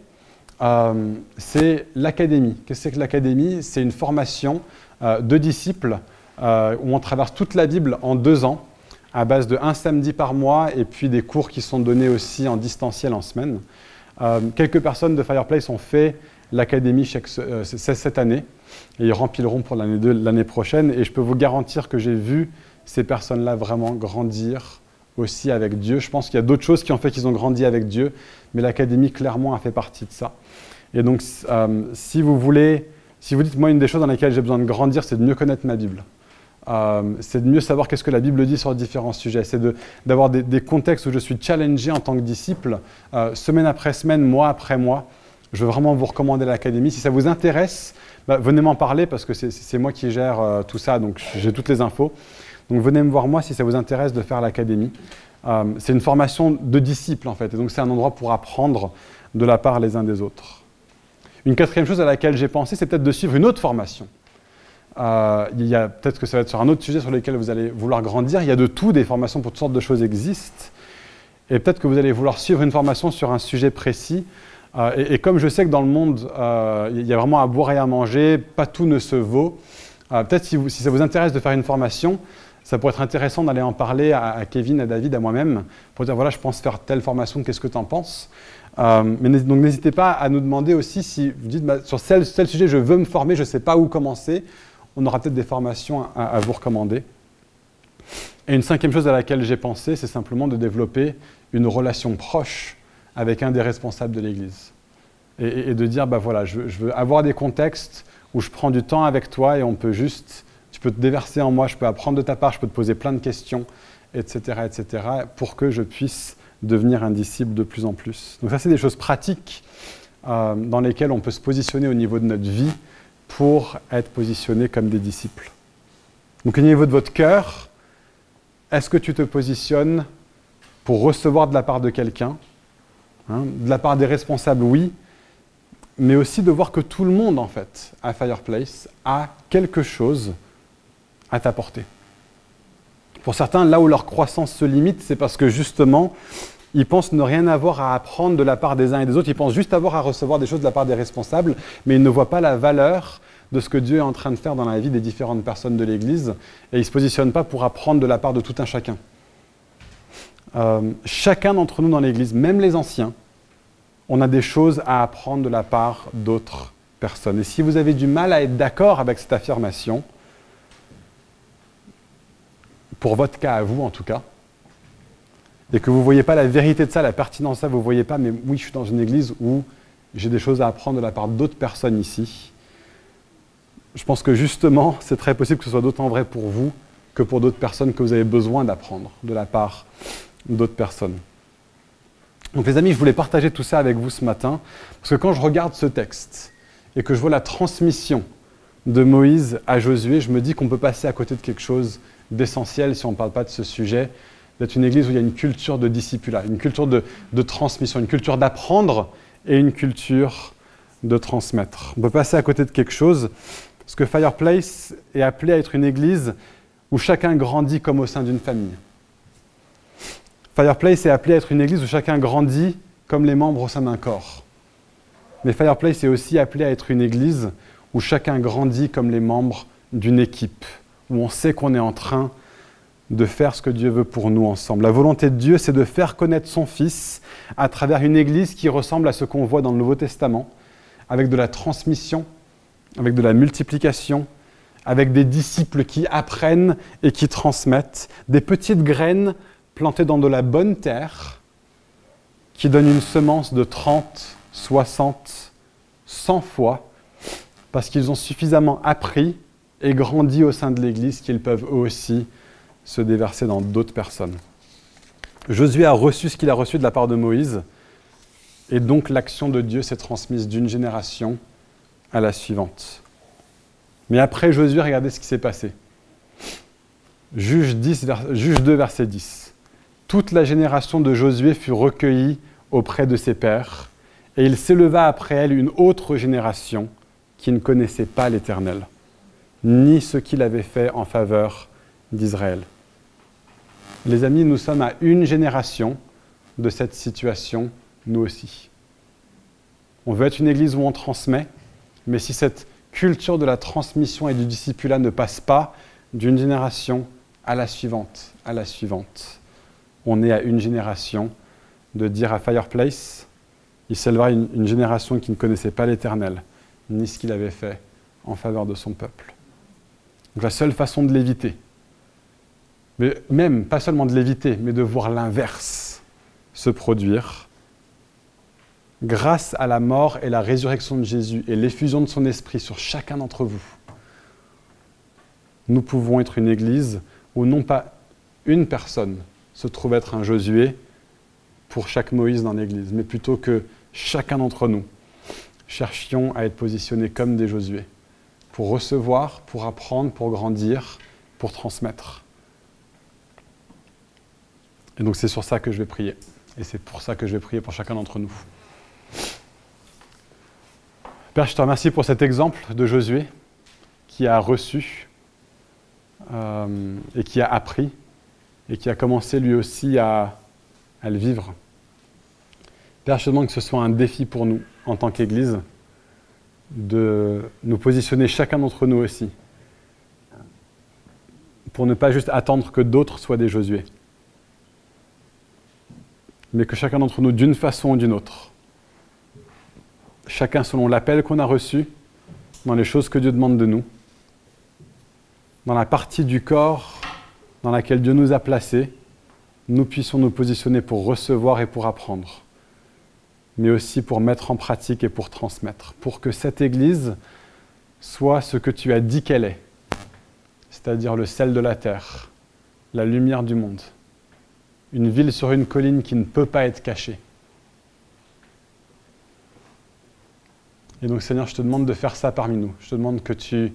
euh, c'est l'académie. Qu'est-ce que c'est que l'académie? C'est une formation de disciples où on traverse toute la Bible en deux ans à base de un samedi par mois et puis des cours qui sont donnés aussi en distanciel en semaine. Euh, quelques personnes de Fireplace ont fait l'académie euh, cette année et ils rempliront pour l'année prochaine. Et je peux vous garantir que j'ai vu ces personnes-là vraiment grandir aussi avec Dieu. Je pense qu'il y a d'autres choses qui ont fait qu'ils ont grandi avec Dieu, mais l'académie clairement a fait partie de ça. Et donc, euh, si vous voulez, si vous dites, moi, une des choses dans lesquelles j'ai besoin de grandir, c'est de mieux connaître ma Bible. Euh, c'est de mieux savoir qu'est-ce que la Bible dit sur différents sujets. C'est d'avoir des, contextes où je suis challengé en tant que disciple, euh, semaine après semaine, mois après mois. Je veux vraiment vous recommander l'académie. Si ça vous intéresse, bah, venez m'en parler parce que c'est moi qui gère tout ça, donc j'ai toutes les infos. Donc venez me voir moi si ça vous intéresse de faire l'académie. c'est une formation de disciples en fait, et donc c'est un endroit pour apprendre de la part les uns des autres. Une quatrième chose à laquelle j'ai pensé, c'est peut-être de suivre une autre formation. Euh, y a peut-être que ça va être sur un autre sujet sur lequel vous allez vouloir grandir. Il y a de tout, des formations pour toutes sortes de choses existent. Et peut-être que vous allez vouloir suivre une formation sur un sujet précis. Euh, et, comme je sais que dans le monde, euh, il y a vraiment à boire et à manger, pas tout ne se vaut. peut-être si, ça vous intéresse de faire une formation, ça pourrait être intéressant d'aller en parler à, Kevin, à David, à moi-même, pour dire voilà, je pense faire telle formation, qu'est-ce que tu en penses mais donc n'hésitez pas à nous demander aussi si vous dites bah, sur tel, tel, sujet je veux me former, je ne sais pas où commencer on aura peut-être des formations à, vous recommander. Et une cinquième chose à laquelle j'ai pensé, c'est simplement de développer une relation proche avec un des responsables de l'Église. Et, de dire, bah voilà, je, veux avoir des contextes où je prends du temps avec toi et on peut juste, tu peux te déverser en moi, je peux apprendre de ta part, je peux te poser plein de questions, etc., etc., pour que je puisse devenir un disciple de plus en plus. Donc ça, c'est des choses pratiques euh, dans lesquelles on peut se positionner au niveau de notre vie pour être positionnés comme des disciples. Donc au niveau de votre cœur, est-ce que tu te positionnes pour recevoir de la part de quelqu'un? Hein, De la part des responsables, oui, mais aussi de voir que tout le monde, en fait, à Fireplace, a quelque chose à t'apporter. Pour certains, là où leur croissance se limite, c'est parce que justement, ils pensent ne rien avoir à apprendre de la part des uns et des autres. Ils pensent juste avoir à recevoir des choses de la part des responsables, mais ils ne voient pas la valeur de ce que Dieu est en train de faire dans la vie des différentes personnes de l'Église, et ils ne se positionnent pas pour apprendre de la part de tout un chacun. Euh, chacun d'entre nous dans l'Église, même les anciens, on a des choses à apprendre de la part d'autres personnes. Et si vous avez du mal à être d'accord avec cette affirmation, pour votre cas à vous en tout cas, et que vous ne voyez pas la vérité de ça, la pertinence de ça, vous ne voyez pas, mais oui, je suis dans une église où j'ai des choses à apprendre de la part d'autres personnes ici. Je pense que justement, c'est très possible que ce soit d'autant vrai pour vous que pour d'autres personnes que vous avez besoin d'apprendre de la part d'autres personnes. Donc les amis, je voulais partager tout ça avec vous ce matin, parce que quand je regarde ce texte et que je vois la transmission de Moïse à Josué, je me dis qu'on peut passer à côté de quelque chose d'essentiel si on ne parle pas de ce sujet, d'être une église où il y a une culture de discipulat, une culture de, transmission, une culture d'apprendre et une culture de transmettre. On peut passer à côté de quelque chose, parce que Fireplace est appelé à être une église où chacun grandit comme au sein d'une famille. Fireplace est appelé à être une église où chacun grandit comme les membres au sein d'un corps. Mais Fireplace est aussi appelé à être une église où chacun grandit comme les membres d'une équipe, où on sait qu'on est en train de faire ce que Dieu veut pour nous ensemble. La volonté de Dieu, c'est de faire connaître son Fils à travers une Église qui ressemble à ce qu'on voit dans le Nouveau Testament, avec de la transmission, avec de la multiplication, avec des disciples qui apprennent et qui transmettent, des petites graines plantées dans de la bonne terre, qui donnent une semence de 30, 60, 100 fois, parce qu'ils ont suffisamment appris et grandi au sein de l'Église qu'ils peuvent eux aussi se déverser dans d'autres personnes. Josué a reçu ce qu'il a reçu de la part de Moïse, et donc l'action de Dieu s'est transmise d'une génération à la suivante. Mais après Josué, regardez ce qui s'est passé. Juge, 10, Juge 2, verset 10. Toute la génération de Josué fut recueillie auprès de ses pères, et il s'éleva après elle une autre génération qui ne connaissait pas l'Éternel, ni ce qu'il avait fait en faveur d'Israël. Les amis, nous sommes à une génération de cette situation, nous aussi. On veut être une église où on transmet, mais si cette culture de la transmission et du discipulat ne passe pas d'une génération à la suivante, à la suivante. On est à une génération de dire à Fireplace, il une, une génération qui ne connaissait pas l'Éternel, ni ce qu'il avait fait en faveur de son peuple. Donc la seule façon de l'éviter, mais même pas seulement de l'éviter, mais de voir l'inverse se produire, grâce à la mort et la résurrection de Jésus et l'effusion de son esprit sur chacun d'entre vous, nous pouvons être une église où non pas une personne se trouve être un Josué pour chaque Moïse dans l'église, mais plutôt que chacun d'entre nous cherchions à être positionnés comme des Josué, pour recevoir, pour apprendre, pour grandir, pour transmettre. Et donc c'est sur ça que je vais prier. Et c'est pour ça que je vais prier pour chacun d'entre nous. Père, je te remercie pour cet exemple de Josué qui a reçu euh, et qui a appris et qui a commencé lui aussi à, à le vivre. Père, je te demande que ce soit un défi pour nous en tant qu'Église de nous positionner chacun d'entre nous aussi pour ne pas juste attendre que d'autres soient des Josué, mais que chacun d'entre nous, d'une façon ou d'une autre, chacun selon l'appel qu'on a reçu, dans les choses que Dieu demande de nous, dans la partie du corps dans laquelle Dieu nous a placés, nous puissions nous positionner pour recevoir et pour apprendre, mais aussi pour mettre en pratique et pour transmettre, pour que cette Église soit ce que tu as dit qu'elle est, c'est-à-dire le sel de la terre, la lumière du monde, une ville sur une colline qui ne peut pas être cachée. Et donc Seigneur, je te demande de faire ça parmi nous. Je te demande que tu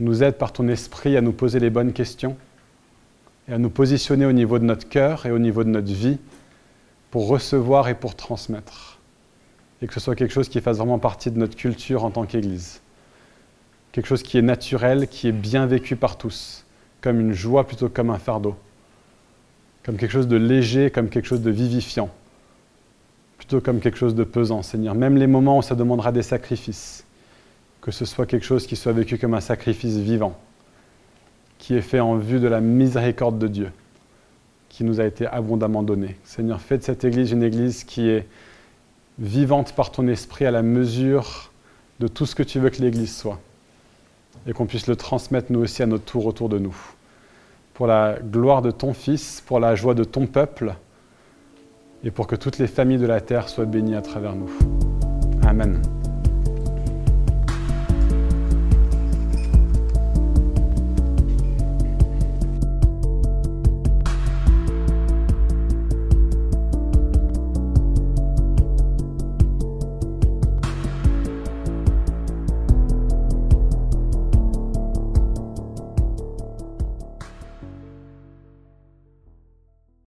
nous aides par ton esprit à nous poser les bonnes questions et à nous positionner au niveau de notre cœur et au niveau de notre vie pour recevoir et pour transmettre. Et que ce soit quelque chose qui fasse vraiment partie de notre culture en tant qu'Église. Quelque chose qui est naturel, qui est bien vécu par tous, comme une joie plutôt que comme un fardeau, comme quelque chose de léger, comme quelque chose de vivifiant plutôt comme quelque chose de pesant, Seigneur. Même les moments où ça demandera des sacrifices, que ce soit quelque chose qui soit vécu comme un sacrifice vivant, qui est fait en vue de la miséricorde de Dieu, qui nous a été abondamment donné. Seigneur, fais de cette Église une Église qui est vivante par ton esprit à la mesure de tout ce que tu veux que l'Église soit, et qu'on puisse le transmettre nous aussi à notre tour autour de nous. Pour la gloire de ton Fils, pour la joie de ton peuple, et pour que toutes les familles de la terre soient bénies à travers nous. Amen.